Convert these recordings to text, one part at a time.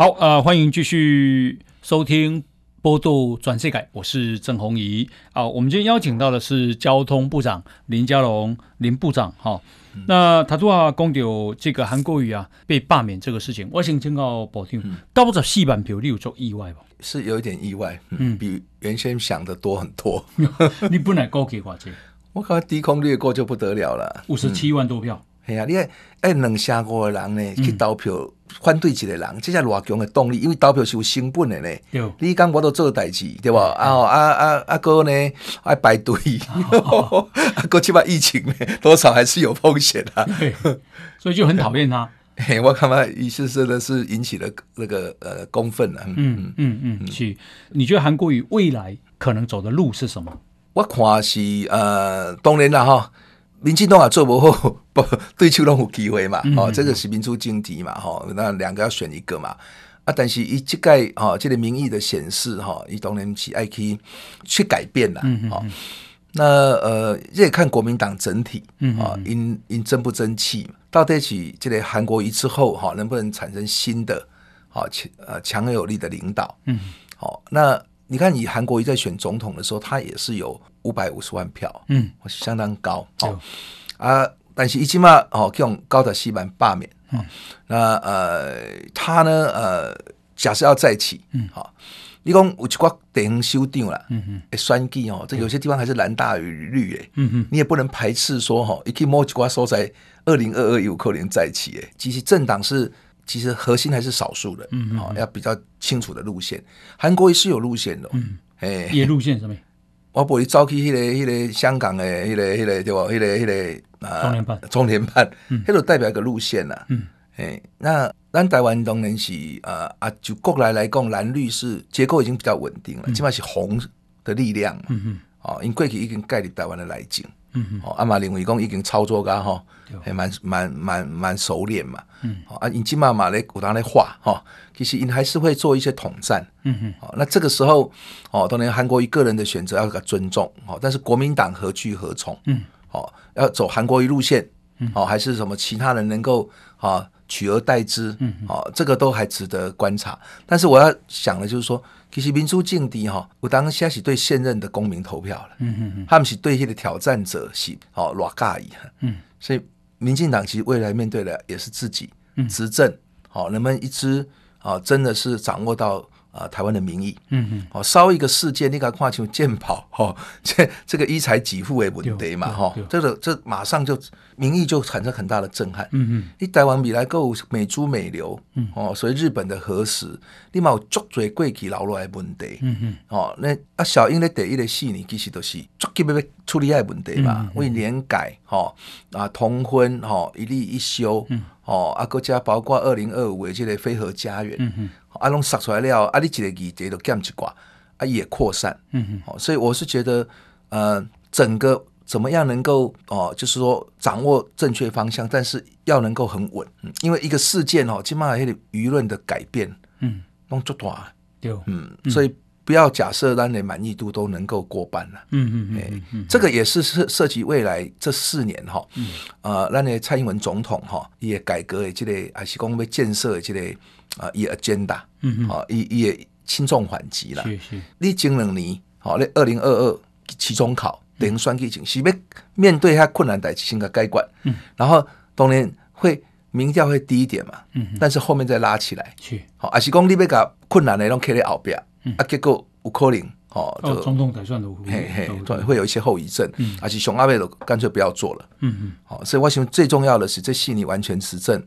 好，呃，欢迎继续收听《波度转世改》，我是郑弘仪。啊，我们今天邀请到的是交通部长林佳龙林部长。哈、哦，嗯、那他说啊，公牛这个韩国瑜啊被罢免这个事情，我想请教保定，高着戏版票，你有做意外吧？是有一点意外，嗯，比原先想的多很多。你本来高给话这，我靠，低空掠过就不得了了，五十七万多票。哎呀、嗯，你看，哎，两千五个人呢去投票。嗯反对一个人，这是偌强的动力，因为投票是有成本的呢。对你讲我都做代志，对吧？啊啊啊啊哥呢，爱排队，啊哥起码疫情呢，多少还是有风险的、啊。所以就很讨厌他。我看嘛，意思是的是引起了那个呃公愤了。嗯嗯嗯，是。你觉得韩国瑜未来可能走的路是什么？我看是呃，当然了哈。民进党也做不好，不对手拢有机会嘛？哦，这个是民主政治嘛？哈，那两个要选一个嘛？啊，但是以这个哈，这个民意的显示哈，一当然是爱去去改变了。哦，那呃，这也看国民党整体啊，因因争不争气，到底起这个韩国瑜之后哈，能不能产生新的好强呃强而有力的领导？嗯，好，那你看，以韩国瑜在选总统的时候，他也是有。五百五十万票，嗯，相当高，哦，啊，但是一起嘛，哦，用高的西板罢免，嗯，那呃，他呢，呃，假设要再起，嗯，好，你讲有一寡地方首长了，嗯嗯，选举哦，这有些地方还是蓝大于绿，诶，嗯嗯，你也不能排斥说，哈，一起摸一寡说在二零二二有可能再起，诶，其实政党是其实核心还是少数的，嗯嗯，要比较清楚的路线，韩国也是有路线的，嗯，哎，也路线什么？我不会走去迄个、迄个香港的、迄个、迄个对无？迄个、迄个啊，中联办，中联办，迄个代表一个路线啦。嗯，哎，那咱台湾当然是啊啊，就国内来讲，蓝绿是结构已经比较稳定了，起码是红的力量。嗯嗯，哦，因过去已经盖入台湾的来景。嗯嗯，哦，阿马林伟公已经操作噶哈，还蛮蛮蛮蛮熟练嘛。嗯，啊，因今嘛嘛咧有当咧画哈，其实因还是会做一些统战。嗯哼，哦，那这个时候哦，当然韩国瑜个人的选择要给他尊重哦，但是国民党何去何从？嗯，哦，要走韩国瑜路线，哦，还是什么其他人能够啊取而代之？嗯，哦，这个都还值得观察。但是我要想的就是说。其实民主政治哈，有当下是对现任的公民投票了，嗯嗯嗯，他们是对迄个挑战者是哦偌介意，嗯，所以民进党其实未来面对的也是自己执政，好，能不能一支啊真的是掌握到。啊，台湾的民意，嗯嗯，哦，烧一个事件，你敢看像健保，哈，这这个一财给付的问题嘛，哈，这个这马上就民意就产生很大的震撼，嗯嗯，你台湾未来够美猪美流，嗯。哦，所以日本的核食，你嘛有足多过去留落来问题，嗯嗯，哦，那啊小英的第一个四年其实都是足急要要处理爱问题嘛，为年改，哈啊同婚，哈一例一休，嗯。哦啊国家包括二零二五的这个非核家园，嗯嗯。啊，拢杀出来了，啊，你一个议题都减一寡，啊，也扩散，嗯嗯哼，所以我是觉得，呃，整个怎么样能够哦，就是说掌握正确方向，但是要能够很稳，嗯因为一个事件哦，起码那个舆论的改变，嗯，弄做大，对，嗯，所以不要假设咱的满意度都能够过半了，嗯嗯嗯嗯，这个也是涉涉及未来这四年哈，嗯，呃，咱的蔡英文总统哈，也改革的这个，还是讲要建设的这个。啊，伊 agenda，嗯嗯，啊，伊伊诶轻重缓急啦。是是，你前两年，好，你二零二二期中考等于选举前，是要面对下困难代志先个解决，嗯，然后当然会民调会低一点嘛，嗯，但是后面再拉起来，是，好，啊是讲你要甲困难的拢开在后边，啊，结果有可能，哦，就总统改选的，嘿嘿，会有一些后遗症，嗯，而且熊阿伟都干脆不要做了，嗯嗯，好，所以我想最重要的是这戏你完全执政。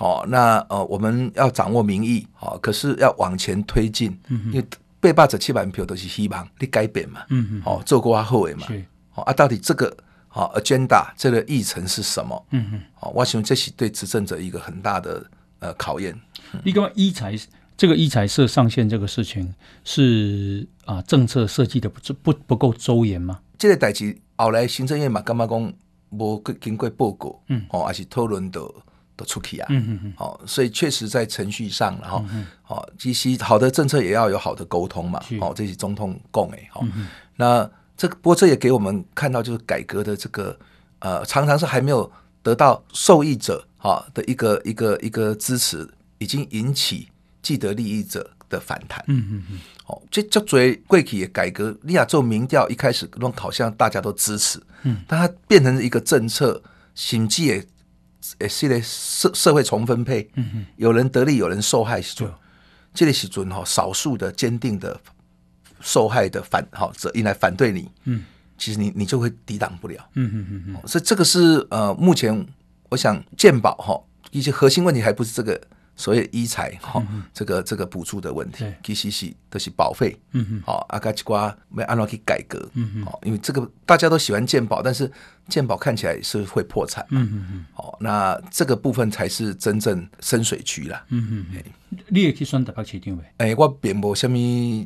哦，那呃，我们要掌握民意，哦，可是要往前推进，嗯、哼因为被霸者七百票都是希望你改变嘛，嗯哼，哦，做过后尾嘛，是哦，啊，到底这个哦 agenda 这个议程是什么？嗯哼，哦，我想这是对执政者一个很大的呃考验。你讲一才这个一才社上线这个事情是啊、呃，政策设计的不不不够周延吗？这个代志后来行政院嘛，干嘛讲无经过报告，嗯，哦，还是讨论的。出题啊，嗯嗯嗯，好，所以确实在程序上，然后，好，其实好的政策也要有好的沟通嘛，哦，这是中通共诶，好，那这个不过这也给我们看到，就是改革的这个呃，常常是还没有得到受益者哈的一个一个一个支持，已经引起既得利益者的反弹。嗯嗯嗯。哦，这叫做贵企业改革。你亚做民调一开始弄好像大家都支持，嗯，但它变成一个政策，甚至也也是咧社社会重分配。嗯哼。有人得利，有人受害时阵，对这个时阵哈，少数的坚定的受害的反好者，应来反对你，嗯，其实你你就会抵挡不了。嗯嗯嗯嗯。所以这个是呃，目前我想鉴宝哈，一些核心问题还不是这个。所以医财哈，这个这个补助的问题，其实是都是保费，嗯嗯，好，阿加吉瓜没按照去改革，嗯嗯，好，因为这个大家都喜欢健保，但是健保看起来是会破产，嗯嗯嗯，好，那这个部分才是真正深水区啦，嗯嗯嗯，你也去选台北市长没？诶，我并无什么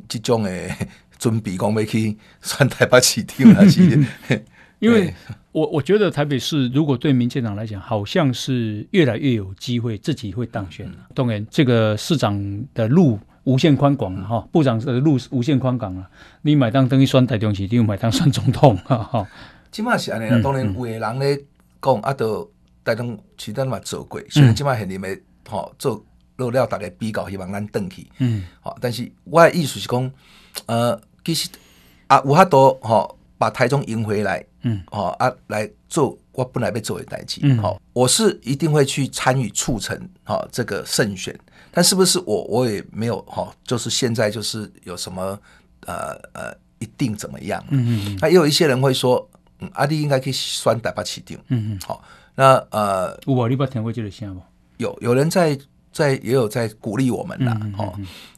这种诶 准备，讲要去选台北市长啦，是。因为我我觉得台北市如果对民进党来讲，好像是越来越有机会自己会当选了。当然，这个市长的路无限宽广了哈，部长的路无限宽广了。你买当等于选台中市，你买当选总统哈 哈。起码是安尼，当然有的人咧讲，啊，都台中市咱嘛做过，所以起码现你们吼做落了，大概比较希望咱转去。嗯，好，但是我的意思是讲，呃，其实啊，有很多吼把台中赢回来。嗯，好啊，来做我本来要做的代志。嗯，好，我是一定会去参与促成好这个胜选，但是不是我我也没有哈，就是现在就是有什么呃呃一定怎么样？嗯嗯，那也有一些人会说，嗯，阿弟应该可以选台北市定。嗯嗯，好，那呃，我你不听过这个声吗？有有人在在也有在鼓励我们啦，哦，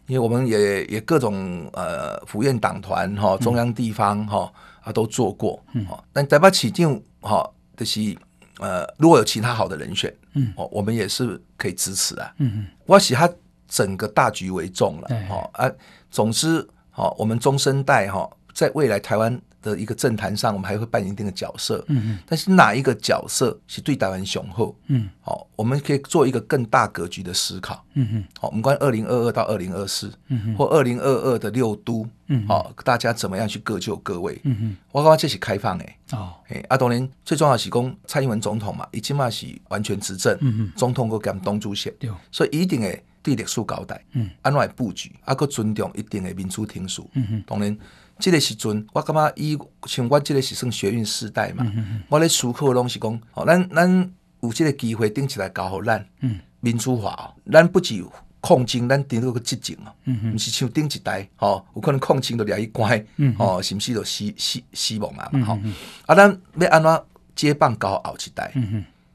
因为我们也也各种呃府院党团哈，中央地方哈。他都做过，嗯，但台北起定哈，就是呃，如果有其他好的人选，嗯，哦，我们也是可以支持啊，嗯嗯，我喜他整个大局为重了，哦啊，总之，好，我们中生代哈，在未来台湾的一个政坛上，我们还会扮演一定的角色，嗯嗯，但是哪一个角色是对台湾雄厚，嗯，好，我们可以做一个更大格局的思考，嗯嗯，好，我们关二零二二到二零二四，嗯或二零二二的六都，嗯，好，大家怎么样去各就各位，嗯嗯，我讲这是开放诶，哦，诶，啊，当然最重要是讲蔡英文总统嘛，伊起码是完全执政，嗯嗯，总统搁兼党主席，对，所以一定会对历史交代，嗯，安怎布局，啊，搁尊重一定的民主定数，嗯哼，当然。这个时阵，我感觉以像我这个是算学运时代嘛，我咧思考拢是讲，哦，咱咱有这个机会顶起来搞好咱，嗯，民主化哦，咱不止抗争，咱顶到个执政哦，嗯嗯，不是像顶一代，哦，有可能抗争都掠去关，嗯，哦，是不是就死死死亡啊？嘛吼，啊，咱要安怎接棒搞后一代？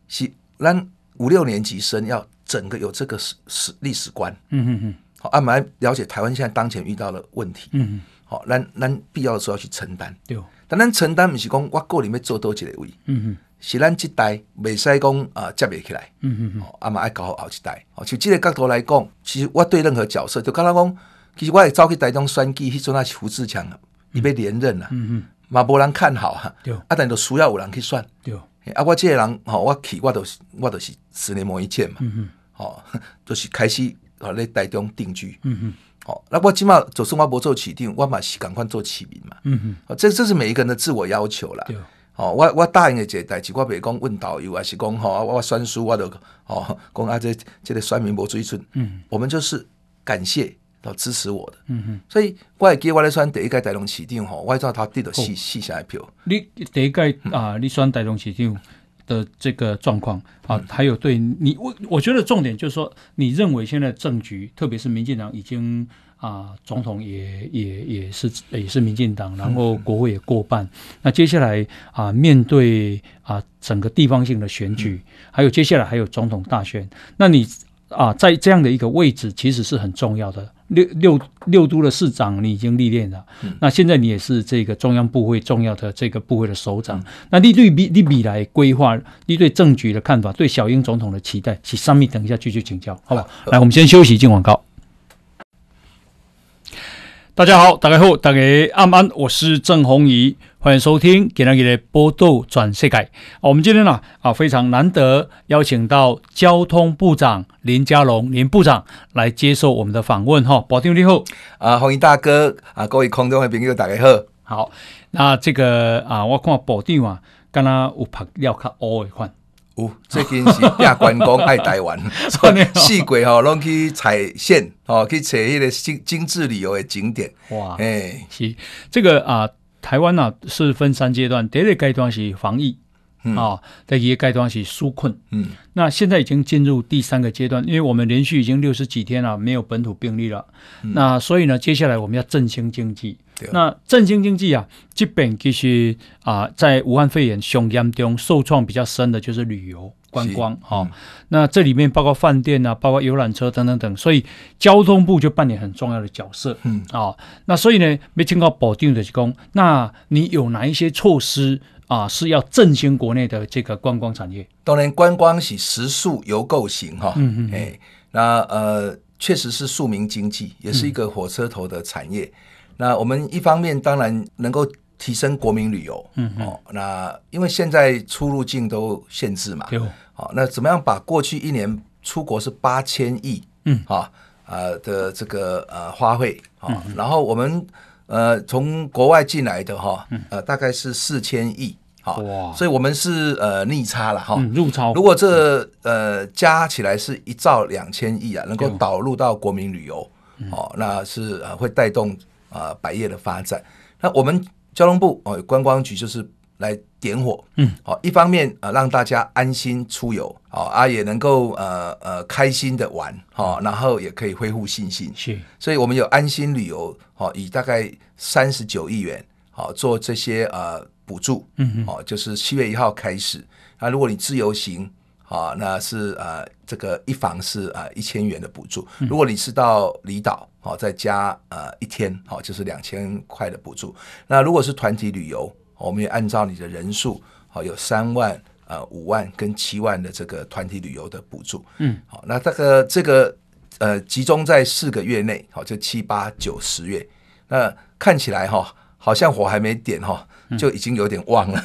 是咱五六年级生要整个有这个史史历史观，嗯嗯嗯，好，啊，我们来了解台湾现在当前遇到的问题，嗯嗯。好，咱咱必要的时候要去承担。对，但咱承担不是讲我个人要做多一个位，嗯嗯，是咱这代未使讲啊接袂起来，嗯嗯嗯，啊嘛爱搞好后一代。哦，就这个角度来讲，其实我对任何角色，就刚刚讲，其实我也走去台中选举，迄阵啊是胡志强，伊要连任啊，嗯嗯，嘛无人看好啊，对，啊但就需要有人去选，对，啊我这个人，吼我去，我都是我都是十年磨一剑嘛，嗯嗯，好，就是开始啊在台中定居，嗯嗯。哦，那我起码就算我不做市长，我嘛是赶快做起名嘛。嗯嗯，哦，这这是每一个人的自我要求啦。对，哦，我我答应的这个代志，我别讲问导游，还是讲吼，我选书，我都哦讲啊这这个选民无水准。嗯，我们就是感谢到支持我的。嗯嗯，所以我会记我来选第一届台中市长吼，我知道他得到四四成的票。你第一届啊，你选台中市长的这个状况啊，还有对你，我我觉得重点就是说，你认为现在政局，特别是民进党已经啊，总统也也也是也是民进党，然后国会也过半，那接下来啊，面对啊整个地方性的选举，还有接下来还有总统大选，那你啊在这样的一个位置，其实是很重要的。六六六都的市长，你已经历练了。嗯、那现在你也是这个中央部会重要的这个部会的首长。嗯、那你对比你未来规划，你对政局的看法，对小英总统的期待，是上面？等一下继续请教，好吧？好来，我们先休息，进广告。大家好，大家好，大家安安，我是郑鸿仪，欢迎收听今天的报道转世界。我们今天呢啊非常难得邀请到交通部长林佳龙林部长来接受我们的访问哈。保定你好，啊鸿仪大哥啊，各位空中的朋友大家好。好，那这个啊我看保定啊，刚刚有拍了较乌的款。有，最近是拼观光爱台湾，所以四季吼拢去踩线，哦，去找迄个精精致旅游的景点。哇，哎、欸，是。这个啊，台湾呢、啊、是分三阶段，第一个阶段是防疫。嗯、哦，在一个阶段是纾困，嗯，那现在已经进入第三个阶段，因为我们连续已经六十几天了，没有本土病例了，嗯、那所以呢，接下来我们要振兴经济。对那振兴经济啊，基本其实啊，在武汉肺炎上严中受创比较深的就是旅游观光，哈、那这里面包括饭店啊，包括游览车等等等，所以交通部就扮演很重要的角色，嗯，啊、哦，那所以呢，没听到保定的工，那你有哪一些措施？啊，是要振兴国内的这个观光产业。当然，观光是食宿游购行哈，嗯嗯，哎，那呃，确实是庶民经济，也是一个火车头的产业。嗯、那我们一方面当然能够提升国民旅游，嗯哦，那因为现在出入境都限制嘛，有，好，那怎么样把过去一年出国是八千亿，嗯，啊，呃的这个呃花费，啊，然后我们呃从国外进来的哈，呃大概是四千亿。好，哇。所以我们是呃逆差了哈，嗯、入超。如果这呃加起来是一兆两千亿啊，能够导入到国民旅游，哦、嗯，那是呃会带动啊、呃、百业的发展。那我们交通部哦观光局就是来点火，嗯，好，一方面啊、呃、让大家安心出游，好啊也能够呃呃开心的玩，好，然后也可以恢复信心，是。所以我们有安心旅游，好，以大概三十九亿元，好做这些呃。补助，嗯哼，哦，就是七月一号开始。那如果你自由行，啊，那是呃，这个一房是啊一千元的补助。如果你是到离岛，哦，再加呃一天，哦，就是两千块的补助。那如果是团体旅游，我们也按照你的人数，哦，有三万、呃五万跟七万的这个团体旅游的补助。嗯，好，那这个这个呃集中在四个月内，好，就七八九十月。那看起来哈，好像火还没点哈。就已经有点旺了，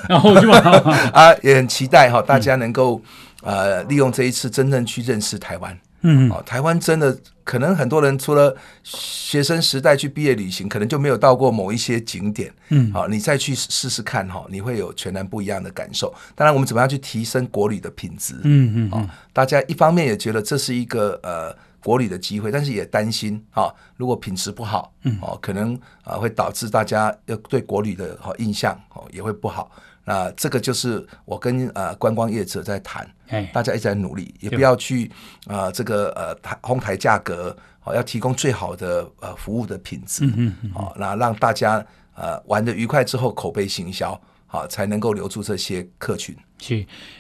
啊，也很期待哈，大家能够呃利用这一次真正去认识台湾。嗯，哦，台湾真的可能很多人除了学生时代去毕业旅行，可能就没有到过某一些景点。嗯，好，你再去试试看哈，你会有全然不一样的感受。当然，我们怎么样去提升国旅的品质？嗯嗯，大家一方面也觉得这是一个呃。国旅的机会，但是也担心啊，如果品质不好，嗯，哦，可能啊会导致大家要对国旅的好印象哦也会不好。那这个就是我跟呃观光业者在谈，哎，大家一直在努力，也不要去啊这个呃抬哄抬价格，哦，要提供最好的呃服务的品质，嗯嗯，哦，那让大家呃玩的愉快之后口碑行销。好，才能够留住这些客群。是，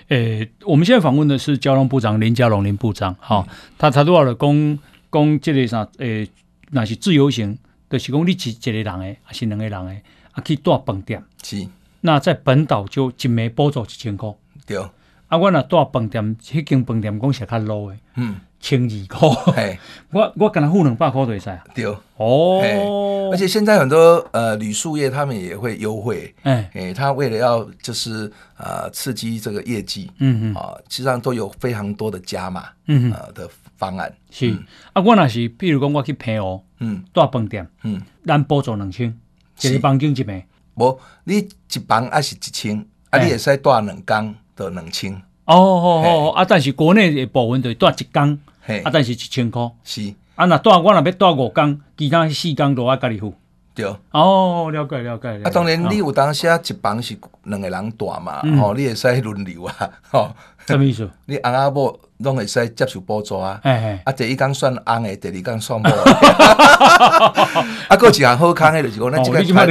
诶、欸，我们现在访问的是交通部长林佳龙林部长。好、嗯，他他多少的公公这类上，诶、欸，那是自由行，就是讲你一一个人诶，还是两个人诶，啊，去住饭店。是，那在本岛就一枚补助一千块。对，啊，我若住饭店，迄间饭店讲是较 low 诶。嗯。千二块，嘿。我我跟他付两百块就会使对。哦，而且现在很多呃旅宿业他们也会优惠，哎。哎，他为了要就是呃刺激这个业绩，嗯嗯啊，实际上都有非常多的加码，嗯呃的方案。是。啊，我那是比如讲我去平湖，嗯，住饭店，嗯，咱补助两千，一个房间一枚，无你一房还是一千，啊，你会使带两工就两千，哦哦哦，啊，但是国内的部分就带一工。啊，但是一千箍是。啊，若带我若要带五工，其他四工都我家己付。对哦，了解了解。啊，当然你有当时啊，一房是两个人住嘛，哦，你会使轮流啊，吼。什么意思？你翁仔某拢会使接受补助啊。哎啊，第一工算翁的，第二工算某。啊，搁一项好康的就是讲，咱这个团，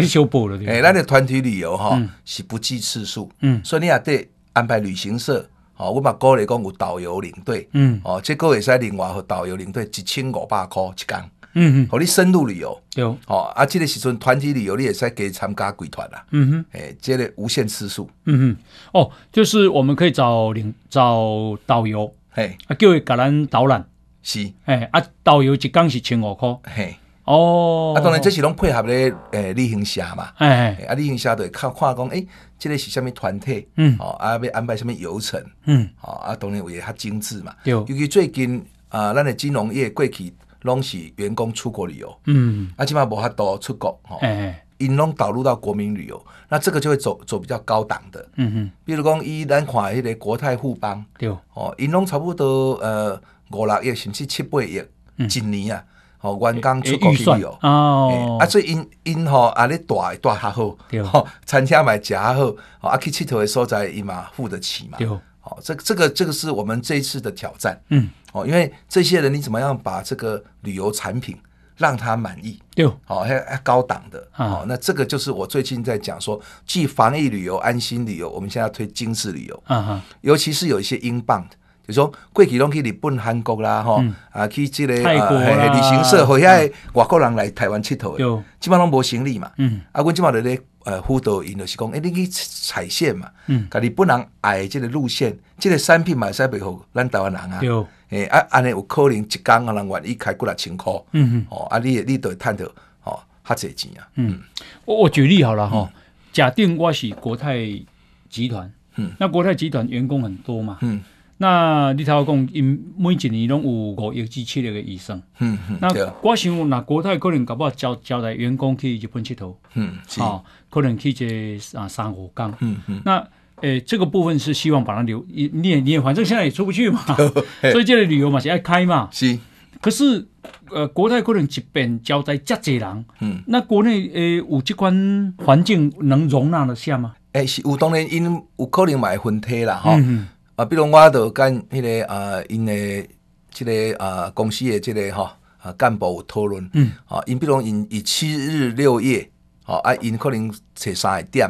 哎，咱的团体旅游哈是不计次数，嗯，所以你也得安排旅行社。哦，我嘛鼓励讲有导游领队，嗯，哦，这个会使另外和导游领队一千五百块一天，嗯嗯，和你深入旅游，对，哦，啊，这个时阵团体旅游你也使给参加贵团啦，嗯哼，诶，这个无限次数，嗯哼，哦，就是我们可以找领找导游，嘿，啊，叫伊甲咱导览，是，诶，啊，导游一工是千五块，嘿。哦，啊，当然这是拢配合咧，诶，旅行社嘛，哎，啊，旅行社会看看讲，诶，这个是什么团体，嗯，哦，啊，要安排什么游程，嗯，哦，啊，当然也较精致嘛，对，尤其最近啊，咱的金融业过去拢是员工出国旅游，嗯，啊，起码无法度出国，吼，哎，引拢导入到国民旅游，那这个就会走走比较高档的。嗯哼，比如讲伊咱看迄个国泰富邦，对，哦，因拢差不多呃五六亿甚至七八亿，一年啊，哦，员工出国去旅游。哦，啊，所以因因吼啊，你大大较好，对，餐厅买较好，啊，去佚佗的所在伊嘛付得起嘛，对，哦，这这个这个是我们这一次的挑战，嗯，哦，因为这些人你怎么样把这个旅游产品让他满意，对，好，还还高档的，好，那这个就是我最近在讲说，既防疫旅游、安心旅游，我们现在要推精致旅游，尤其是有一些英镑的，比如说过去拢去日本、韩国啦，哈，啊，去这个泰国旅行社或遐外国人来台湾佚佗的，基本上都无行李嘛，嗯，啊，阮即马在咧呃辅导因就是讲，哎，你去踩线嘛，嗯，家己本人爱这个路线，这个产品嘛，使袂好咱台湾人啊。对。诶，啊，安尼有可能一工啊，人愿意开过来千块，嗯嗯，哦，啊，你你都会赚到，哦，较侪钱啊，嗯，我我举例好了哈，假定我是国泰集团，嗯，那国泰集团员工很多嘛，嗯，那你头讲因每一年拢有五亿至七亿个医生，嗯嗯，那我想那国泰可能搞不好交交代员工去日本佚佗，嗯，好，可能去这啊三五港，嗯嗯，那。诶，这个部分是希望把它留，你你也你也反正现在也出不去嘛，所以这个旅游嘛是爱开嘛。是，可是呃，国泰可能一边交代这么多人，嗯，那国内诶有这款环境能容纳得下吗？诶，是有当然因有可能买分体啦，哈、嗯，啊，比如我都跟那个啊，因的即个啊公司的这个吼啊干部有讨论，嗯，啊，因比如因以七日六夜，吼，啊，因可能找三个点。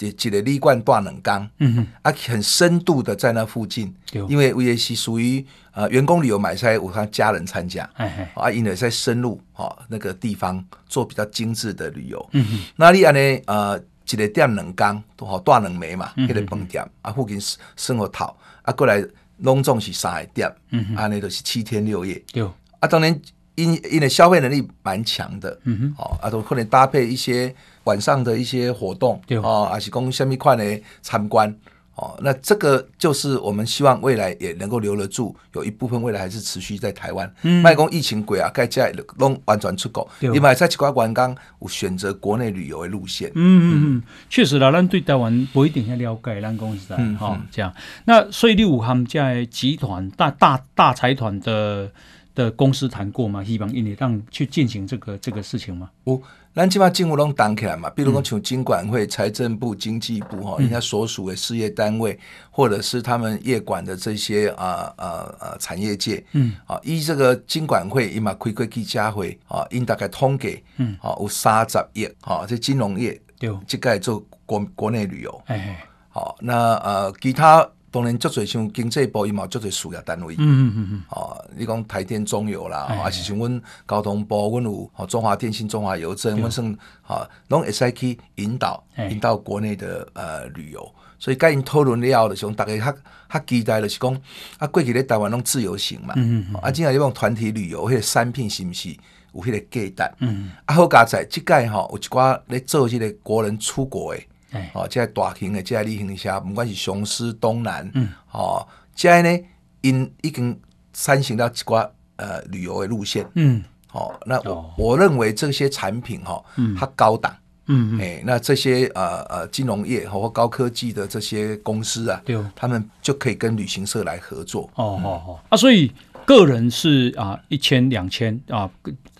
一一个旅馆住两工，嗯哼，啊，很深度的在那附近，因为也是属于啊员工旅游买菜，有他家人参加，哎哎，啊，因为在深入哦那个地方做比较精致的旅游，嗯哼，那你安尼呃一个店两工，都好带两枚嘛，迄、嗯、个饭店啊附近生活头啊过来拢总是三个店，嗯，安尼都是七天六夜，对，啊当然因因的消费能力蛮强的，嗯哼，哦啊都可能搭配一些。晚上的一些活动，哦，还是讲什么款的参观，哦，那这个就是我们希望未来也能够留得住，有一部分未来还是持续在台湾。嗯，卖讲疫情鬼啊，该在拢完全出口，你买在奇怪观光我选择国内旅游的路线。嗯嗯嗯，确实啦，咱对台湾不一定要了解，咱公司啊，哈，这样。那所以你有和在集团大大大财团的的公司谈过吗？希望印尼让去进行这个这个事情吗？我。咱起码政府拢动起来嘛，比如讲像经管会、财政部、经济部哈，人家所属的事业单位，或者是他们业管的这些啊啊啊产业界，嗯。啊，依这个经管会伊嘛开过记者会啊，因大概通给，嗯，啊有三十亿啊，这金融业，对，即个做国国内旅游，哎，好，那呃其他。当然，足侪像经济部伊嘛，足侪事业单位。嗯嗯嗯。哦，你讲台电、中油啦，还是像阮交通部，阮有哦中华电信、中华邮政，阮算哈拢会使去引导引导国内的呃旅游。所以甲因讨论了后，就是讲大家较较期待就是讲啊，过去咧台湾拢自由行嘛。嗯嗯。啊，今仔日讲团体旅游，迄个产品是毋是有迄个价值？嗯。啊，好加在，即届吼有一寡咧做即个国人出国诶。哦，即个大型的，即个旅行社，不管是雄狮、东南，嗯，哦，即个呢，因已经三行到一寡呃旅游的路线，嗯，哦，那我、哦、我认为这些产品哈，嗯，它高档，嗯，哎，那这些呃呃金融业或高科技的这些公司啊，对，他们就可以跟旅行社来合作，哦哦哦，啊，所以个人是啊一千两千啊，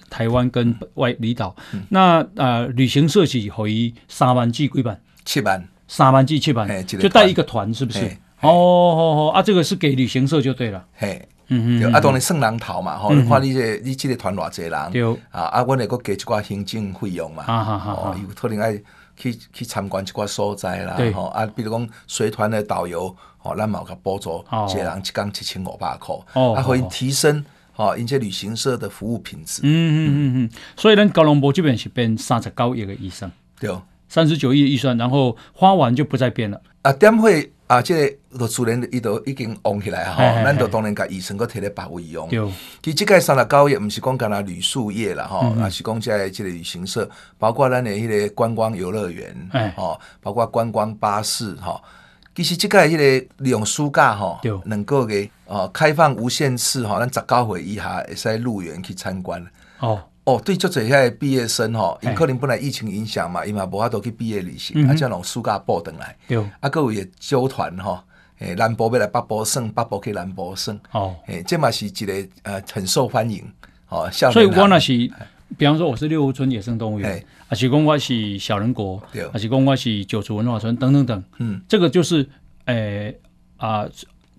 台湾跟外离岛，嗯、那呃旅行社是可以三万至几万。七万，三万至七万，就带一个团，是不是？哦哦哦，啊，这个是给旅行社就对了。嘿，嗯嗯，啊，当然算人头嘛，吼，看你这你这个团偌济人，对，啊啊，我那个给一寡行政费用嘛，啊哈哈，哦，有可能爱去去参观一寡所在啦，吼，啊，比如讲随团的导游，哦，咱嘛有个补助，一个人一工七千五百块，哦，啊，可以提升，哦，因这旅行社的服务品质。嗯嗯嗯嗯，所以咱高龙波这边是变三十九亿个医生，对。三十九亿预算，然后花完就不再变了。啊，点会啊？这个都自然伊都已经旺起来哈。咱都当然甲医生搁摕咧别位用。对。其实这个三十九亿毋是讲干那旅宿业啦哈，啊是讲在这个旅行社，包括咱的迄个观光游乐园，哦，包括观光巴士哈。其实这个迄个利用暑假哈，能够给哦开放无限次哈，咱十九岁以下会使入园去参观。哦。哦，对，就这些毕业生吼，因可能本来疫情影响嘛，因嘛无法度去毕业旅行，啊，叫拢暑假报回来，对，啊，各位也纠团吼，诶，南部要来北部耍，北部去南部耍，哦，诶，这嘛是一个呃很受欢迎，哦，所以我那是，比方说我是六福村野生动物园，啊，是讲我是小人国，对，啊，是讲我是九族文化村等等等，嗯，这个就是，诶，啊，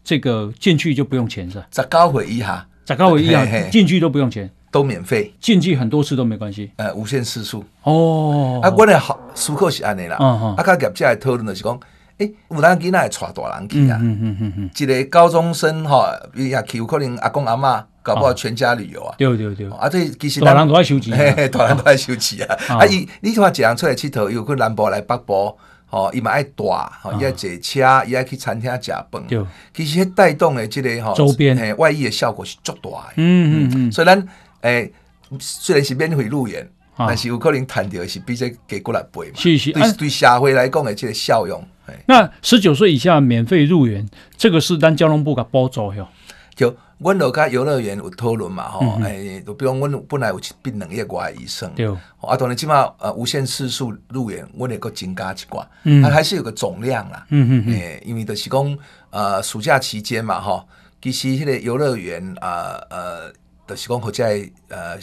这个进去就不用钱是吧？十九岁以下，十九岁以下进去都不用钱。都免费，进去很多次都没关系。呃，无限次数。哦，啊，我的好思考是安尼啦。啊啊，业界来讨论的是讲，诶，有咱囡仔带大人去啊。嗯嗯嗯嗯。一个高中生哈，伊也去有，可能阿公阿妈搞不好全家旅游啊。对对对。啊，这其实大人都爱收钱。大人都爱收钱啊。啊，伊你看一人出来佚佗，又去南部来北部，吼，伊嘛爱带，吼，伊爱坐车，伊爱去餐厅食饭。对。其实带动的即个吼周边诶，外溢的效果是足大的。嗯嗯嗯。所以咱。诶、欸，虽然是免费入园，啊、但是有可能谈到是比这给过来赔嘛。是是，对、啊、对社会来讲的这个效用。那十九岁以下免费入园，这个是咱交通部给补助哟。就阮有家游乐园有讨论嘛吼，诶、嗯欸，就比如阮本来有去并两个外医生，对，啊，当然起码呃无限次数入园，阮会个增加一寡，嗯，它还是有个总量啦，嗯嗯诶、欸，因为就是讲呃暑假期间嘛吼，其实迄个游乐园啊呃。呃的是讲，或在呃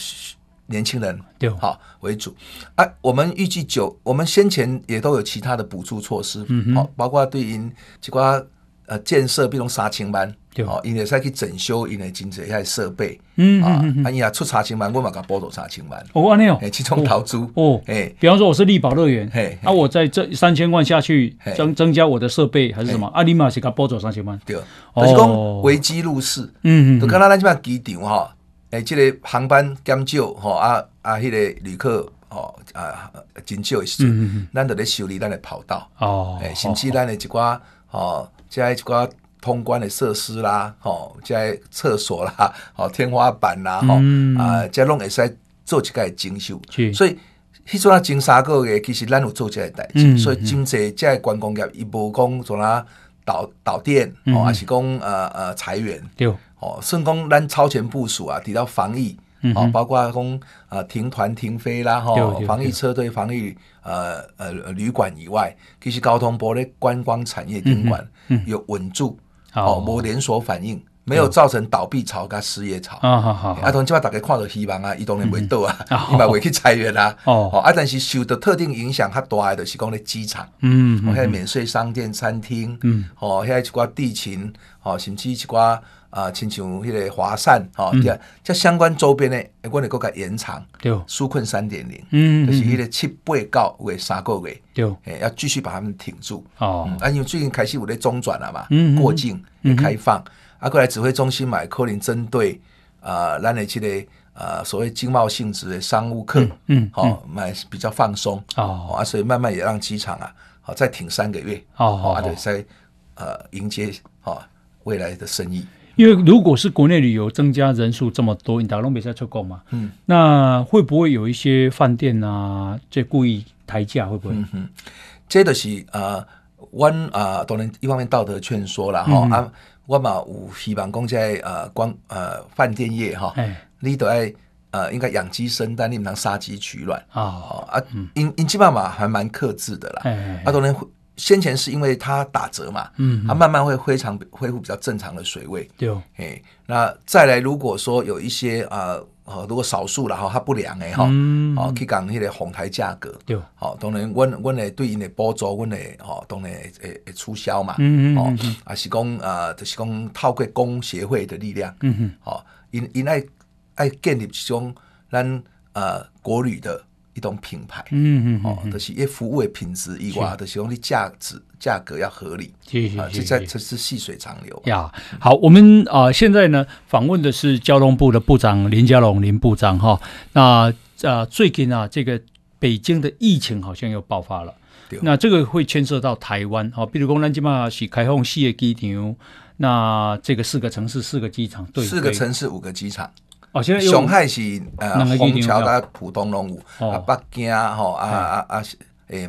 年轻人对。好为主。啊。我们预计九，我们先前也都有其他的补助措施，嗯好，包括对因几寡呃建设，比如三千万，对。好，因为使去整修因的经济遐设备，嗯啊，啊伊啊出三千万，我嘛甲补助三千万。哦，安尼哦，其中投资。哦，哎，比方说我是力宝乐园，嘿，啊，我在这三千万下去增增加我的设备还是什么？啊，你嘛是甲补助三千万，对，就是讲危机入市，嗯嗯，就看到咱这边机场哈。诶，即个航班减少吼，啊啊，迄个旅客吼啊，真少诶时阵，咱着咧修理咱诶跑道哦，诶，甚至咱诶一寡吼，即个一寡通关诶设施啦，吼，即个厕所啦，吼，天花板啦，吼，啊，即拢会使做一个精修，所以迄阵啊，前三个月其实咱有做即个代志，所以真济即个观光业伊无讲从哪导导电，哦，还是讲呃呃裁员。哦，甚至讲咱超前部署啊，提到防疫，哦，包括讲呃停团停飞啦，吼，防疫车队、防疫呃呃旅馆以外，其实交通部的观光产业监管有稳住，哦，无连锁反应，没有造成倒闭潮跟失业潮。啊好好，啊，同即话大家看到希望啊，伊当然袂倒啊，伊嘛会去裁员啊。哦，啊，但是受到特定影响较大的，就是讲咧机场，嗯，哦，遐免税商店、餐厅，嗯，哦，遐一寡地勤，哦，甚至一寡。啊，亲像迄个华善，吼，即即相关周边的，我哋国家延长，对，纾困三点零，嗯，就是迄个七八九月三个月，对，诶，要继续把他们挺住，哦，啊，因为最近开始有咧中转了嘛，嗯，过境开放，啊，过来指挥中心买可能针对啊，咱的这个呃所谓经贸性质的商务客，嗯，好，买比较放松，哦，啊，所以慢慢也让机场啊，好再挺三个月，哦，啊，对，再呃迎接啊未来的生意。因为如果是国内旅游增加人数这么多，你打龙比赛出国嘛？嗯，那会不会有一些饭店啊，就故意抬价？会不会？嗯哼，这个是呃，我啊，当然一方面道德劝说了哈啊，我嘛有希望讲在呃光呃饭店业哈，你都爱呃应该养鸡生蛋，你唔能杀鸡取卵。啊啊，因因基本嘛还蛮克制的啦，啊当然。先前是因为它打折嘛，嗯，它慢慢会非常恢复比较正常的水位，对，哎，那再来如果说有一些啊，呃，如果少数了哈，它不良的哈，哦，去讲迄个哄抬价格，对，好，当然，阮阮的对因的补助，阮的，哦，当然会会促销嘛，嗯嗯，哦，啊是讲啊，就是讲透过工协会的力量，嗯哼，好，因因爱爱建立一种咱呃国旅的。一种品牌，嗯嗯，哦，就是一服务的品质以外，就是讲你价值价格要合理，啊，这在这是细水长流呀。好，我们啊、呃、现在呢访问的是交通部的部长林佳龙林部长哈。那呃最近啊这个北京的疫情好像又爆发了，那这个会牵涉到台湾哈，比如说咱今嘛是开放四个机场，那这个四个城市四个机场，对，四个城市五个机场。哦，现在上海是呃虹桥跟浦东拢有，啊北京吼啊啊啊厦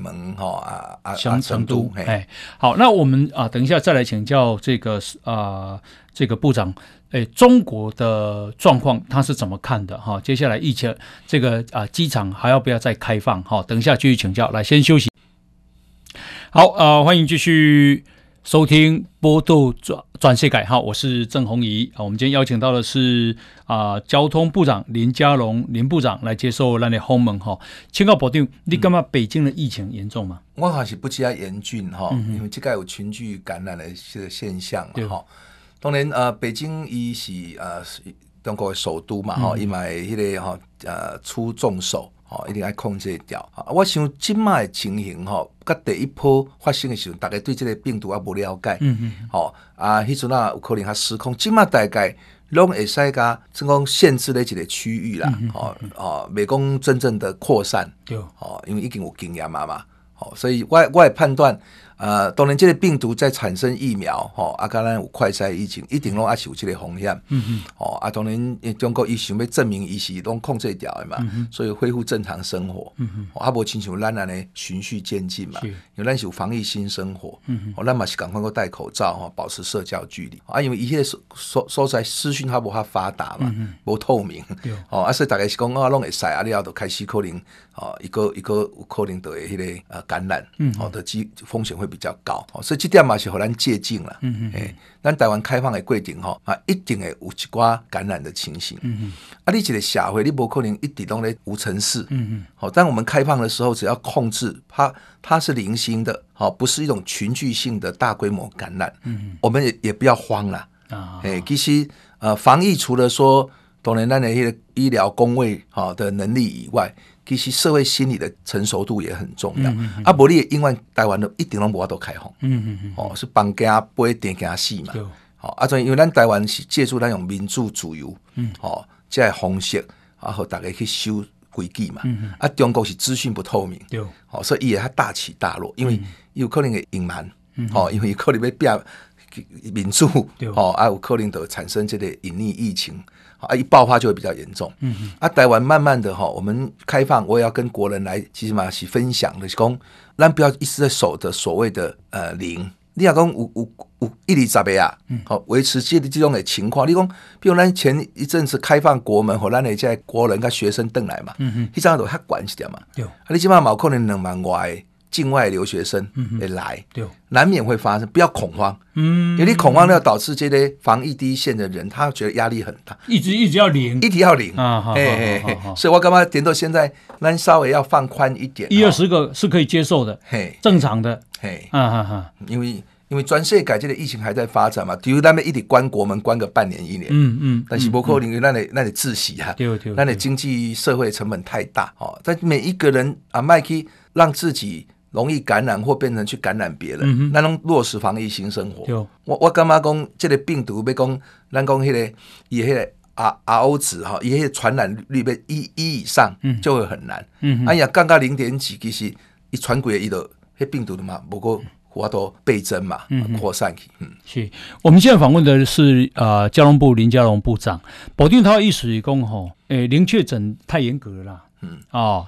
门吼啊啊成都，哎，好，那我们啊等一下再来请教这个啊这个部长，诶，中国的状况他是怎么看的？哈，接下来疫情这个啊，机场还要不要再开放？哈，等一下继续请教。来，先休息。好，呃，欢迎继续收听波多转转世改号，我是郑红怡。啊，我们今天邀请到的是啊，交通部长林佳龙林部长来接受咱的访问。哈，请教部长，你感觉北京的疫情严重吗？我还是不加严峻哈，因为这个有群聚感染的这个现象哈。当然，呃，北京伊是呃中国的首都嘛，吼、嗯，伊买迄个哈呃出重手，吼，一定要控制掉。我想今麦的情形吼，甲第一波发生的时候，大家对这个病毒啊无了解，嗯嗯，吼啊，迄阵啊有可能较失控。今麦大概拢会使甲，即讲限制咧一个区域啦，吼哦，未讲真正的扩散，对，哦，因为已经有经验啊嘛，吼，所以我我判断。呃，当然，这个病毒在产生疫苗，吼，啊，当然有快筛疫情，一定拢还是有这个风险，嗯嗯，哦，啊，当然，中国伊想要证明伊是拢控制掉的嘛，嗯、所以恢复正常生活，嗯嗯，啊，无亲像咱安尼循序渐进嘛，因为咱是有防疫新生活，嗯嗯，咱嘛是赶快搁戴口罩，吼，保持社交距离，啊，因为一些所所所在资讯它无遐发达嘛，无、嗯、透明，哦，啊，所以大概是讲啊，拢会使啊，了后就开始可能，哦，一个一个有可能得迄个呃感染，嗯，哦的机风险会。比较高，所以这点嘛是和咱借鉴了。嗯嗯，咱台湾开放的规定哈，啊，一定会有一寡感染的情形。嗯嗯，啊，你这个社会你不可能一直都在无尘室。嗯嗯，好，当我们开放的时候，只要控制它，它是零星的，好，不是一种群聚性的大规模感染。嗯嗯，我们也也不要慌了。啊，哎，其实呃，防疫除了说当然咱的一个医疗工位好的能力以外。其实社会心理的成熟度也很重要。嗯嗯、啊，无你因为台湾都一点都无法度开放。嗯嗯嗯。哦，是绑架不会点架死嘛。好、哦，啊，所以因为咱台湾是借助那种民主自由，嗯，哦，这样方式，啊，和大家去修规矩嘛。嗯嗯。啊，中国是资讯不透明。对。哦，所以伊会大起大落，因为有可能会隐瞒。嗯。哦，因为有可能要变民主。对。哦，啊，有可能都产生这个隐匿疫情。啊，一爆发就会比较严重。嗯嗯。啊，台湾慢慢的哈，我们开放，我也要跟国人来，其实嘛是分享的，是讲，咱不要一直在守着所谓的呃零。你要讲有有有一里十倍啊，好维持这这种的情况。你讲，比如咱前一阵子开放国门，和咱的在国人跟学生登来嘛，嗯嗯，一张都较管一点嘛。有。啊，你起码冇可能两万外。境外留学生也来，对，难免会发生，不要恐慌，嗯，因为你恐慌要导致这些防疫第一线的人，他觉得压力很大，一直一直要零，一直要零啊，哎哎，所以我干嘛点到现在，咱稍微要放宽一点，一二十个是可以接受的，嘿，正常的，嘿，啊哈哈，因为因为全世界这个疫情还在发展嘛，比如咱们一直关国门关个半年一年，嗯嗯，但是不可能，那里那里窒息啊，对对，那里经济社会成本太大哦，在每一个人啊，麦克让自己。容易感染或变成去感染别人，那种落实防疫新生活。我我感觉讲这个病毒被讲，咱讲迄个以迄个 R R O 值哈，以迄个传染率被一一以上就会很难。哎呀，降到零点几，其实一传过来伊就迄病毒的嘛，不过活多倍增嘛，扩散去。嗯，是。我们现在访问的是呃交通部林佳龙部长，保定他的意思是讲吼，诶，零确诊太严格了啦。嗯啊，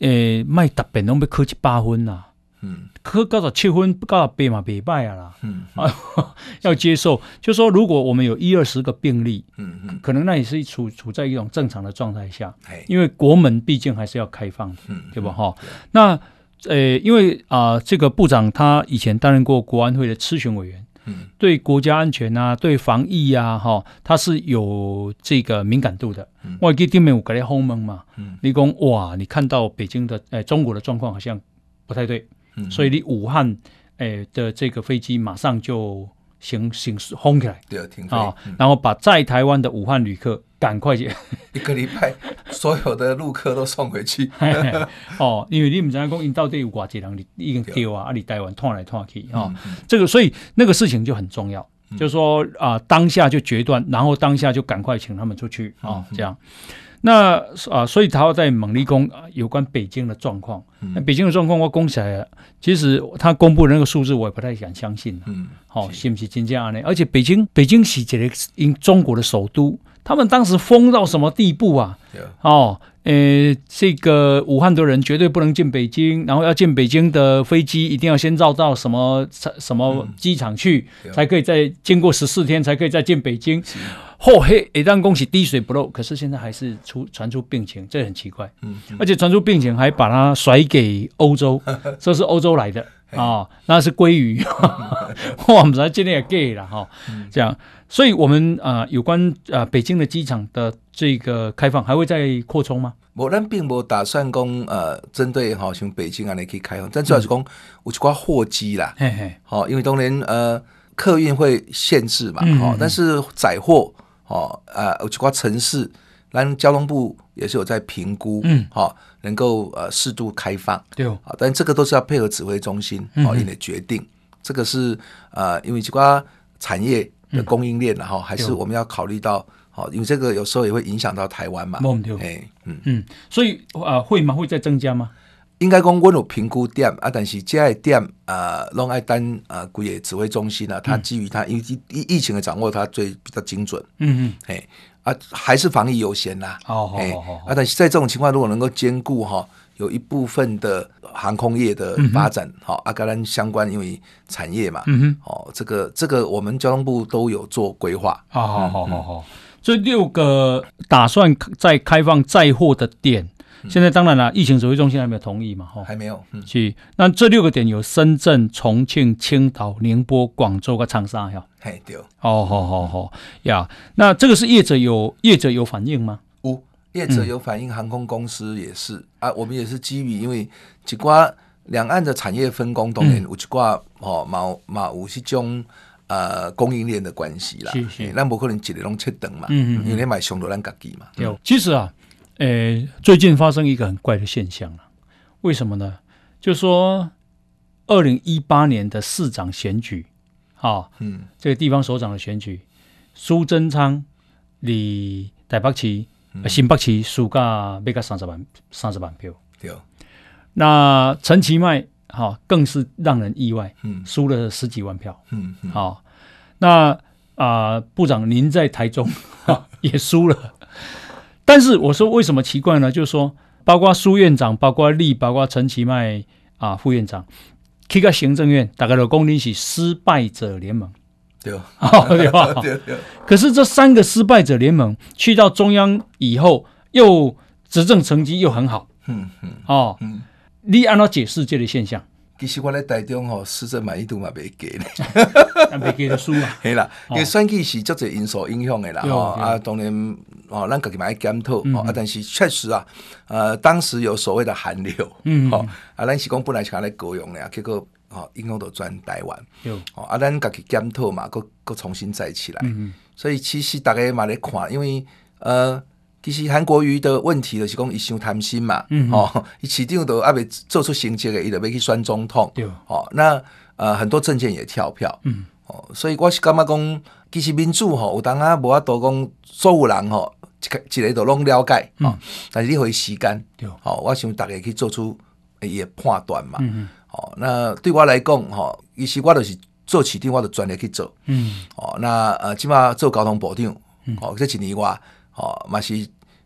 诶，卖特别拢要考一百分呐。嗯，科高到七分，高到八嘛，八败啊啦。嗯，啊，要接受，就说如果我们有一二十个病例，嗯嗯，可能那也是处处在一种正常的状态下，因为国门毕竟还是要开放的，嗯，对吧？哈，那呃，因为啊、呃，这个部长他以前担任过国安会的咨询委员，嗯，对国家安全啊，对防疫啊，哈，它是有这个敏感度的。我记得里面有给你轰门嘛，嗯，你讲哇，你看到北京的呃中国的状况好像不太对。所以你武汉诶的这个飞机马上就行行轰起来，对，停飞。啊，然后把在台湾的武汉旅客赶快去，一个礼拜所有的陆客都送回去。哦，因为你们在讲，因到底有几人你已经丢啊，啊，你台湾拖来拖去啊，这个所以那个事情就很重要，就是说啊，当下就决断，然后当下就赶快请他们出去啊，这样。那啊，所以他要在猛力攻有关北京的状况。那北京的状况，我讲起来，其实他公布的那个数字，我也不太敢相信。嗯，好，是不是真这样呢？而且北京，北京是这个因中国的首都，他们当时疯到什么地步啊？哦，呃，这个武汉的人绝对不能进北京，然后要进北京的飞机一定要先绕到什么什么机场去，嗯、才可以再经过十四天才可以再进北京。后黑一旦恭喜滴水不漏，可是现在还是出传出病情，这很奇怪。嗯，嗯而且传出病情还把它甩给欧洲，说是欧洲来的啊、哦，那是鲑鱼。我们才今天也 gay 了哈，这样，所以我们啊、呃，有关啊、呃、北京的机场的这个开放还会再扩充吗？我们并没打算讲呃，针对好像北京啊，你可以开放，但主要是讲有一挂货机啦，嘿嘿，好，因为当年呃客运会限制嘛，好、嗯，但是载货。哦，呃，有几个城市，咱交通部也是有在评估，嗯，好，能够呃适度开放，对，啊，但这个都是要配合指挥中心哦，你的决定，这个是呃，因为几个产业的供应链，然后还是我们要考虑到，好，因为这个有时候也会影响到台湾嘛，哎，嗯。嗯，所以呃会吗？会再增加吗？应该讲，我有评估点啊，但是这个点啊，拢爱等啊，规个指挥中心啊，它基于它因为疫疫情的掌握，它最比较精准。嗯嗯，嘿啊，还是防疫优先啦。哦哦啊，但是在这种情况，如果能够兼顾哈，有一部分的航空业的发展，好、嗯、啊，跟咱相关因为产业嘛。嗯哼。哦，这个这个，我们交通部都有做规划。好好好好好，这六个打算在开放载货的点。现在当然了，疫情指挥中心还没有同意嘛，哈，还没有。去、嗯，那这六个点有深圳、重庆、青岛、宁波、广州和长沙，哈。嘿，对。哦，好好好呀。那这个是业者有业者有反应吗？无，业者有反应，航空公司也是、嗯、啊。我们也是基于因为几挂两岸的产业分工，当然有几挂哦，毛毛有这种呃供应链的关系啦。是是，那不可能一个拢切等嘛。嗯嗯，因为买上多咱自己嘛。有、嗯，其实啊。诶，最近发生一个很怪的现象了，为什么呢？就说二零一八年的市长选举，啊，嗯，这个地方首长的选举，苏贞昌离台北市、嗯、新北市输个没个三十万三十万票，对。那陈其迈哈更是让人意外，嗯，输了十几万票，嗯嗯，好，那啊、呃，部长您在台中 哈也输了。但是我说为什么奇怪呢？就是说，包括苏院长，包括立，包括陈其迈啊副院长，去个行政院，大概都公认是失败者联盟，对吧？对吧？可是这三个失败者联盟去到中央以后，又执政成绩又很好，嗯嗯，哦，嗯，你按照解释这类现象？其实我咧台中吼，市政满意度嘛未低呢，未低就输啊。系啦，因为选举是足侪因素影响的啦。吼，啊，当然哦，咱家己嘛爱检讨哦。啊，但是确实啊，呃，当时有所谓的寒流，嗯，哦，啊，咱是讲本来是来高雄的，结果哦，影响到全台湾。有哦，啊，咱家己检讨嘛，搁搁重新再起来。嗯，所以其实大家嘛咧看，因为呃。其实韩国瑜的问题就是讲伊伤贪心嘛，嗯、哦，伊市长都还未做出成绩的，伊就要去选总统，对。哦，那呃很多政见也跳票，嗯，哦，所以我是感觉讲，其实民主吼有当啊无法度讲所有人吼一个一个都拢了解，但是你会时间，对，哦，我想逐个去做出伊的判断嘛，嗯哦，那对我来讲，吼，其实我就是做市长，我就专业去做，嗯，哦，那呃，起码做交通部长，哦，这一年我。哦，嘛是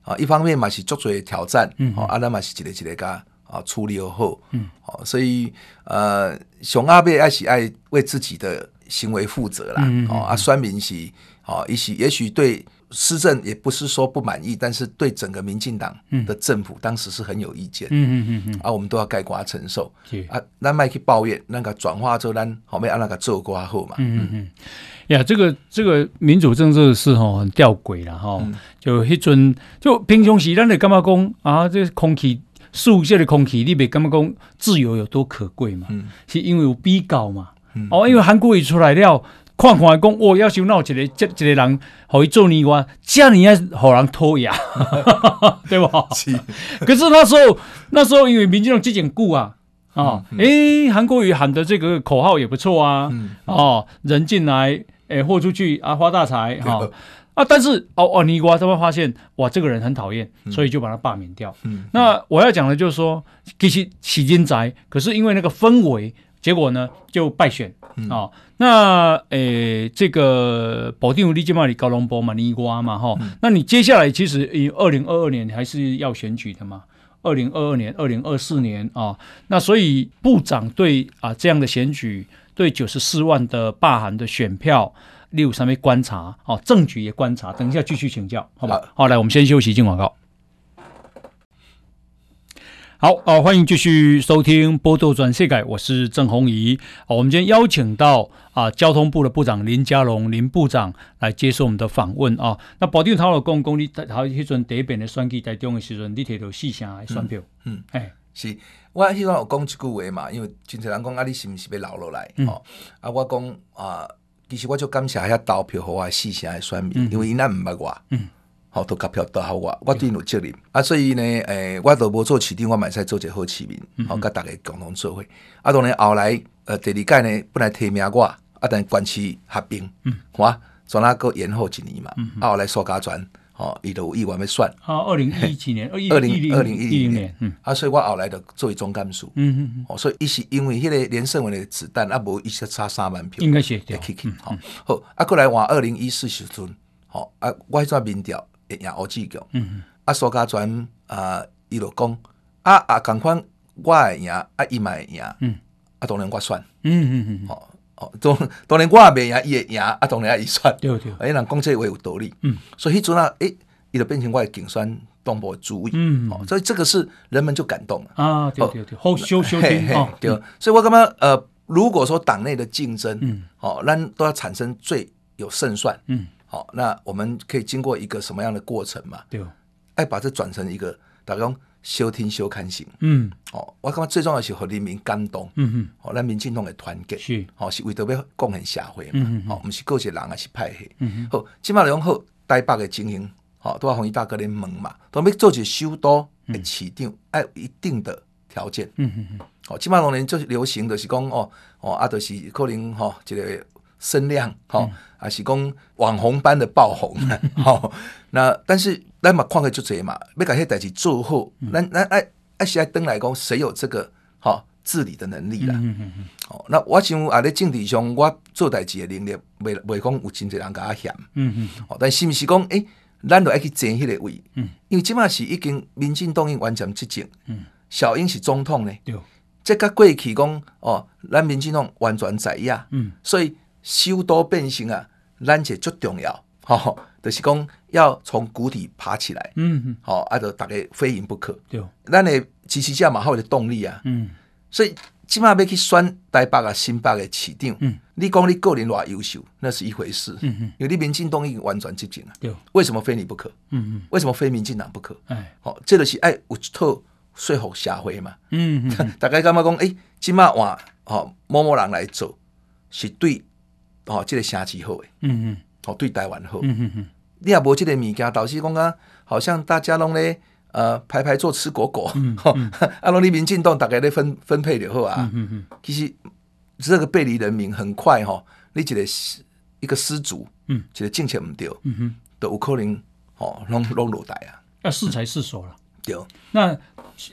啊，一方面嘛是足侪挑战，嗯，哦，啊，咱嘛是一个一个甲啊处理好，嗯，哦，所以呃，熊阿伯爱是爱为自己的行为负责啦，嗯，哦，啊，酸民是哦，也许也许对施政也不是说不满意，但是对整个民进党的政府当时是很有意见，嗯嗯嗯嗯，啊，我们都要概括承受，啊，咱莫去抱怨，那个转化之后咱后面按那个做瓜后嘛，嗯嗯。嗯。呀，这个这个民主政治是吼很吊诡了哈，就迄阵就平常时咱的干嘛讲啊？这空气宿舍的空气，你别干嘛讲自由有多可贵嘛？嗯、是因为有比较嘛？嗯、哦，因为韩国瑜出来了，看看讲，我要求闹一个这一个人，可以做你话，这样也好人拖牙，对吧？是。可是那时候那时候因为民进党之前顾啊。啊，诶、嗯，韩、国瑜喊的这个口号也不错啊，哦，人进来，诶、豁，出去啊，发大财 哈，哦、啊，但是哦哦，尼瓜他会发现，哇，这个人很讨厌，所以就把他罢免掉。嗯，那我要讲的就是说，其实起因在，可是因为那个氛围结果呢就败选啊、嗯哦。那诶、欸，这个保定利基嘛，你高隆波嘛，尼瓜嘛哈。嗯、那你接下来其实以二零二二年还是要选举的嘛？二零二二年、二零二四年啊、哦。那所以部长对啊这样的选举，对九十四万的罢韩的选票，例如上面观察哦，政局也观察。等一下继续请教，好吧？好，好，来，我们先休息，进广告。好啊，欢迎继续收听《波多转世改》，我是郑弘仪。好，我们今天邀请到啊交通部的部长林佳龙林部长来接受我们的访问啊。那保定头老公公你，好，迄阵第一遍的选举在中的时阵，你摕到四成的选票。嗯，哎、嗯，是我希望有讲一句话嘛，因为真侪人讲啊，你是毋是要留落来？吼、嗯，啊，我讲啊，其实我就感谢遐投票互我四成的选民，嗯、因为伊那唔捌我。嗯。好，都投票投互我，我对有责任啊，所以呢，诶、欸，我都无做市长，我嘛会使做一个好市民，好、嗯，甲逐个共同做伙。啊，当然后来，呃，第二届呢，本来提名我，啊，但关系合并，嗯，哇，转那个延后一年嘛，嗯、啊，后来苏家全，吼，伊都有意愿要选。啊，二零一几年，二零二零一零年，嗯，啊，所以我后来就作为总干事，嗯嗯嗯，哦，所以伊是因为迄个连胜文的子弹，啊，无一下差三万票，应该是对，好，好，啊，过来换二零一四时阵，好，啊，我迄阵民调。也欧志强，嗯嗯，啊苏家全啊，伊就讲啊啊，共款我会赢，啊伊嘛会赢，嗯，啊当然我选，嗯嗯嗯，哦哦，当当然我也袂赢，伊会赢，啊当然也伊选，对对，哎人讲这话有道理，嗯，所以迄阵啊，诶，伊就变成我的竞选党部主委，嗯，哦，所以这个是人们就感动了。啊，对对对，好修修听哦，对，所以我感觉呃，如果说党内的竞争，嗯，哦，咱都要产生最有胜算，嗯。好，那我们可以经过一个什么样的过程嘛？对，哎，把这转成一个大家讲修听修看型。嗯，哦，我感觉最重要是和人民感动。嗯哼，哦，咱民进党的团结是，哦，是为着要贡献社会嘛。嗯哼，哦，不是个些人还是派系。嗯哼，好，起码来讲好，台北的经营，好，都要弘仪大哥咧问嘛，都要做一首都的市长，要有一定的条件。嗯哼哼，好，起码两年就是流行的是讲哦哦，啊，就是可能哈，这个。声量，好，还是讲网红般的爆红，好，那但是咱嘛看个就这嘛，要把迄代志做好，咱咱爱爱是爱登来讲，谁有这个好治理的能力啦？哦，那我想啊，咧政治上，我做代志的能力，未未讲有真侪人甲我嫌，嗯嗯，哦，但是毋是讲，诶，咱着爱去争迄个位，嗯，因为即马是已经民进党已经完全执政，嗯，小英是总统呢，对，这个过去讲哦，咱民进党完全在野，嗯，所以。修都变成啊，咱是足重要，吼、哦，就是讲要从谷底爬起来，嗯嗯，好、哦，啊，就大家非赢不可，对，咱的支持者嘛，好有动力啊，嗯，所以起码要去选台北啊、新北的市长，嗯，你讲你个人偌优秀，那是一回事，嗯嗯，因为你民进党已经完全接近了，对，为什么非你不可？嗯嗯，为什么非民进党不可？哎，好，这个是爱有一套说服社会嘛，嗯嗯，大概感觉讲？哎，起码换哦某某人来做，是对。哦，这个城市好诶，嗯嗯，哦，对台湾好，嗯嗯嗯，你也无即个物件，导致讲啊，好像大家拢咧，呃，排排坐吃果果，嗯 嗯，啊，拢你民进党大概咧分分配就好啊，嗯嗯，其实这个背离人民很快哈，你一个一个失足，嗯，一个政策唔对，嗯哼，都有可能哦，拢拢落台啊，要适才适所了，对，那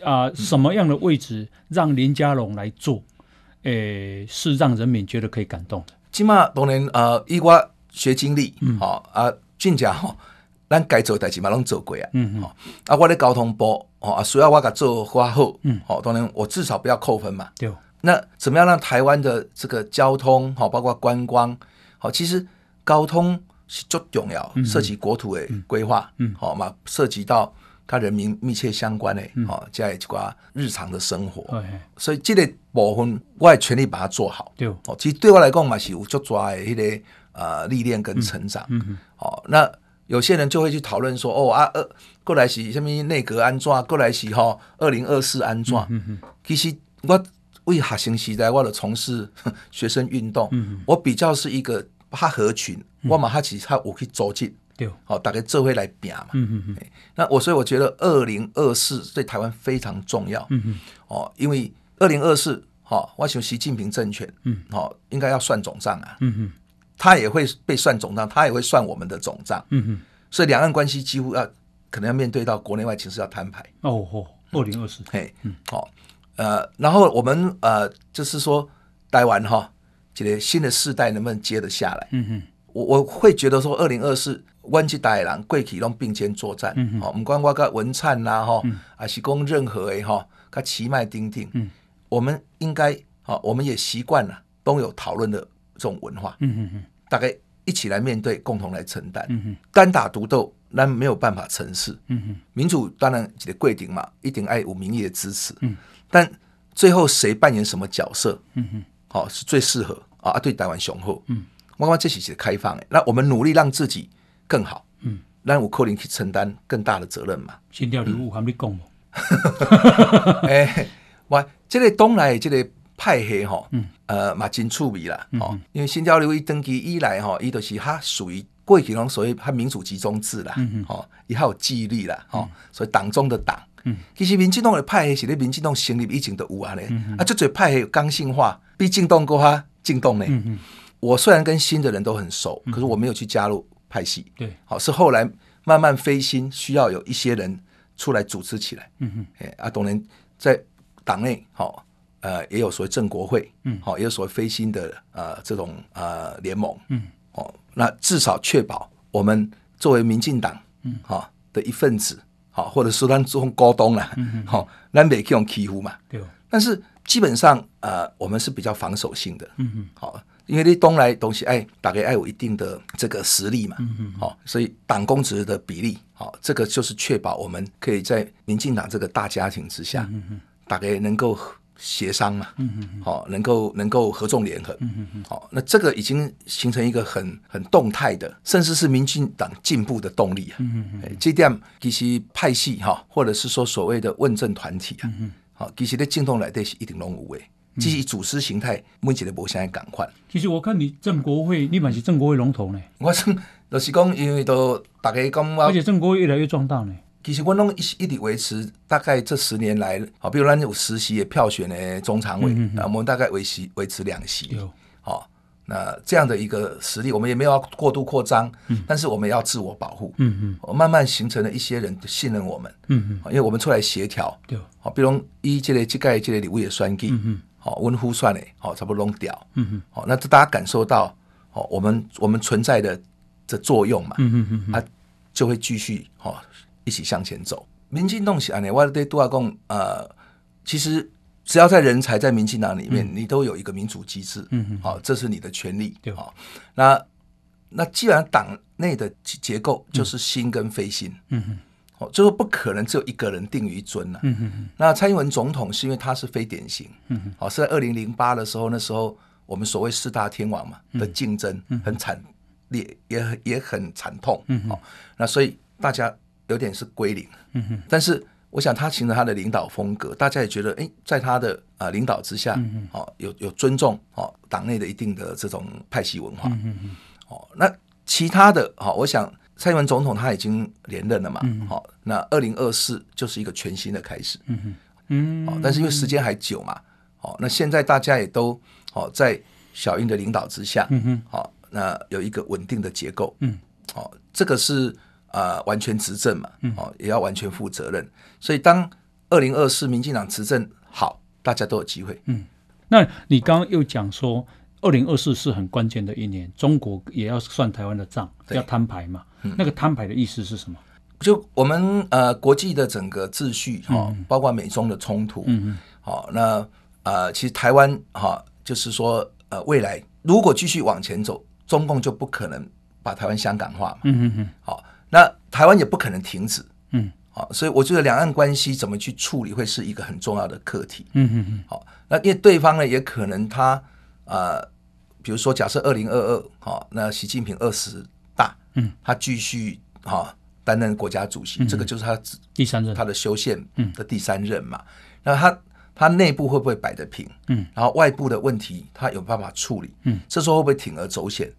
啊，什么样的位置让林佳龙来做，诶，是让人民觉得可以感动的？起码当然，呃，以我学经历，好、嗯、啊，真正吼，咱该做代志嘛拢做过啊，嗯嗯，啊，我咧交通部，哦啊，需要我甲做花好，嗯，好，当然我至少不要扣分嘛，对。那怎么样让台湾的这个交通，好，包括观光，好，其实交通是最重要，涉及国土的规划，嗯，好嘛，涉及到。他人民密切相关的，哦，在一寡日常的生活，嗯、所以这个部分我也全力把它做好。对，哦，其实对我来讲嘛，是有足抓的迄个呃历练跟成长。嗯嗯，哦，那有些人就会去讨论说，哦啊，呃，过来是什么内阁安怎？过来是哈二零二四安怎？嗯嗯，其实我为学生时代，我的从事 学生运动，嗯、我比较是一个怕合群，我嘛他其实他我可以走进。好，大概这会来比嘛。嗯嗯嗯。那我所以我觉得二零二四对台湾非常重要。嗯嗯。哦，因为二零二四，哈，我想习近平政权，嗯，好，应该要算总账啊。嗯嗯。他也会被算总账，他也会算我们的总账。嗯嗯。所以两岸关系几乎要可能要面对到国内外情势要摊牌。哦哦，二零二四。嘿，嗯，好，呃，然后我们呃，就是说待完哈，这个新的世代能不能接得下来？嗯哼，我我会觉得说，二零二四，湾及台人贵体拢并肩作战。嗯好，我们光我跟文灿呐哈，嗯、啊是讲任何诶哈，他奇迈丁丁，嗯，我们应该好，我们也习惯了都有讨论的这种文化。嗯哼哼，大概一起来面对，共同来承担。嗯哼，单打独斗，那没有办法成事。嗯哼，民主当然得跪顶嘛，一定爱有民意的支持。嗯，但最后谁扮演什么角色？嗯哼，好、哦、是最适合啊！对台湾雄厚。嗯，我讲这是是开放的，那我们努力让自己更好。嗯，让我可能去承担更大的责任嘛。新条礼物还没讲哦？哎，哇，这个东来这个派系哈，嗯，呃，嘛真趣味啦。嗯、哦，因为新条礼物一登基以来哈，伊都是它属于过去拢所谓它民主集中制啦。嗯哦，伊还有纪律啦。哦，所以党中的党。嗯，其实民进党的派系是咧民进党成立以前都有啊咧。嗯、啊，这最派系刚性化，比进党更加进党呢。嗯嗯。我虽然跟新的人都很熟，可是我没有去加入派系。对。好，是后来慢慢飞新，需要有一些人出来组织起来。嗯哼。哎，啊，当然在党内，好，呃，也有所谓正国会，嗯，好，也有所谓非新的呃这种呃联盟，嗯，哦，那至少确保我们作为民进党，嗯，好的一份子。好，或者说咱中高东啦，好，咱没去用欺负嘛。对。但是基本上，呃，我们是比较防守性的。嗯嗯。好，因为你东来东西，哎，大概爱有一定的这个实力嘛。嗯嗯。好，所以党公职的比例，好，这个就是确保我们可以在民进党这个大家庭之下，嗯嗯，大概能够。协商嘛，嗯嗯，好，能够能够合纵连横，嗯嗯，好，那这个已经形成一个很很动态的，甚至是民进党进步的动力啊，嗯嗯，这点其实派系哈，或者是说所谓的问政团体啊，嗯好，其实在进动来的是一定拢有诶，其实组织形态目前的无啥赶快。其实我看你郑国会，你嘛是郑国会龙头呢，我是就是讲，因为都大家讲，而且郑国会越来越壮大呢。其实我拢一一直维持，大概这十年来，好，比如咱有实习的票选的中常委，那、嗯、我们大概维持维持两席，好、哦，那这样的一个实力，我们也没有要过度扩张，嗯、但是我们要自我保护，嗯嗯，慢慢形成了一些人信任我们，嗯嗯，因为我们出来协调，对，好，比如一这类这个这类礼物也算计，嗯好，温呼算嘞，好，差不多弄掉，嗯嗯，好，那大家感受到，好，我们我们存在的的作用嘛，嗯嗯嗯，啊，就会继续，好。一起向前走。民进党是安尼，我对杜阿公，呃，其实只要在人才在民进党里面，嗯、你都有一个民主机制，嗯嗯，好，这是你的权利，对，好，那那既然党内的结构就是新跟非新，嗯哼，哦，就是不可能只有一个人定于尊了，嗯哼，那蔡英文总统是因为他是非典型，嗯哼，好，是在二零零八的时候，那时候我们所谓四大天王嘛的竞争很惨烈，也也很惨痛，嗯。好，那所以大家。有点是归零，嗯哼，但是我想他形成他的领导风格，大家也觉得，哎，在他的啊领导之下，嗯哼，哦，有有尊重，哦，党内的一定的这种派系文化，嗯哼，哦，那其他的，好，我想蔡英文总统他已经连任了嘛，好，那二零二四就是一个全新的开始，嗯哼，嗯，哦，但是因为时间还久嘛，哦，那现在大家也都，哦，在小英的领导之下，嗯哼，好，那有一个稳定的结构，嗯，哦，这个是。啊、呃，完全执政嘛，哦，也要完全负责任。嗯、所以当二零二四民进党执政好，大家都有机会。嗯，那你刚刚又讲说，二零二四是很关键的一年，中国也要算台湾的账，要摊牌嘛。嗯、那个摊牌的意思是什么？就我们呃国际的整个秩序哈，嗯、包括美中的冲突，嗯嗯，好，那呃其实台湾哈，就是说呃未来如果继续往前走，中共就不可能把台湾香港化嘛。嗯嗯嗯，好。那台湾也不可能停止，嗯，好，所以我觉得两岸关系怎么去处理会是一个很重要的课题，嗯嗯嗯，好，那因为对方呢也可能他呃，比如说假设二零二二，好，那习近平二十大，嗯，他继续哈担任国家主席，嗯、这个就是他第三任，他的修宪的第三任嘛，嗯、那他他内部会不会摆得平，嗯，然后外部的问题他有办法处理，嗯，这时候会不会铤而走险，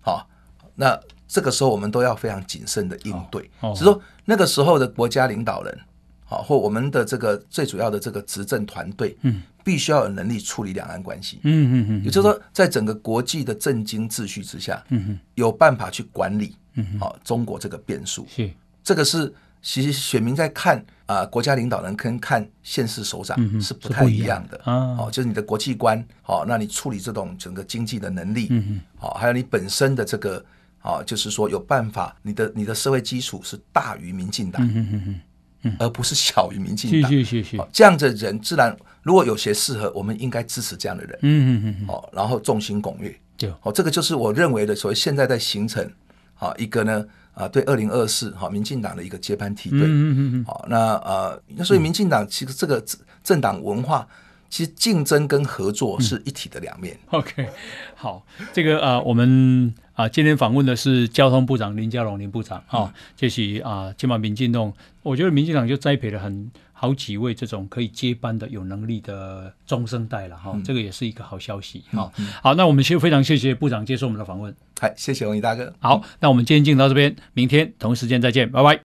好，那。这个时候我们都要非常谨慎的应对，只是说那个时候的国家领导人，好或我们的这个最主要的这个执政团队，嗯，必须要有能力处理两岸关系，嗯嗯嗯，也就是说，在整个国际的政经秩序之下，嗯有办法去管理，嗯好中国这个变数，是。这个是其实选民在看啊、呃，国家领导人跟看县市首长是不太一样的。嗯、哦，就是你的国际观，哦，那你处理这种整个经济的能力，嗯哦，还有你本身的这个，哦，就是说有办法，你的你的社会基础是大于民进党，嗯嗯嗯、而不是小于民进党。谢谢谢谢。这样的人自然如果有些适合，我们应该支持这样的人。嗯嗯嗯。哦，然后众星拱月。对。哦，这个就是我认为的所谓现在在形成，啊、哦，一个呢。啊，对，二零二四哈，民进党的一个接班梯队，嗯嗯嗯，好，那呃，那所以民进党其实这个政党文化，其实竞争跟合作是一体的两面。嗯、OK，好，这个呃，我们啊、呃，今天访问的是交通部长林佳龙林部长啊，这是啊，今晚民进党，我觉得民进党就栽培了很。好几位这种可以接班的有能力的中生代了哈，嗯、这个也是一个好消息哈。好，那我们先非常谢谢部长接受我们的访问，嗨，谢谢龙毅大哥。好，那我们今天进到这边，明天同一时间再见，拜拜。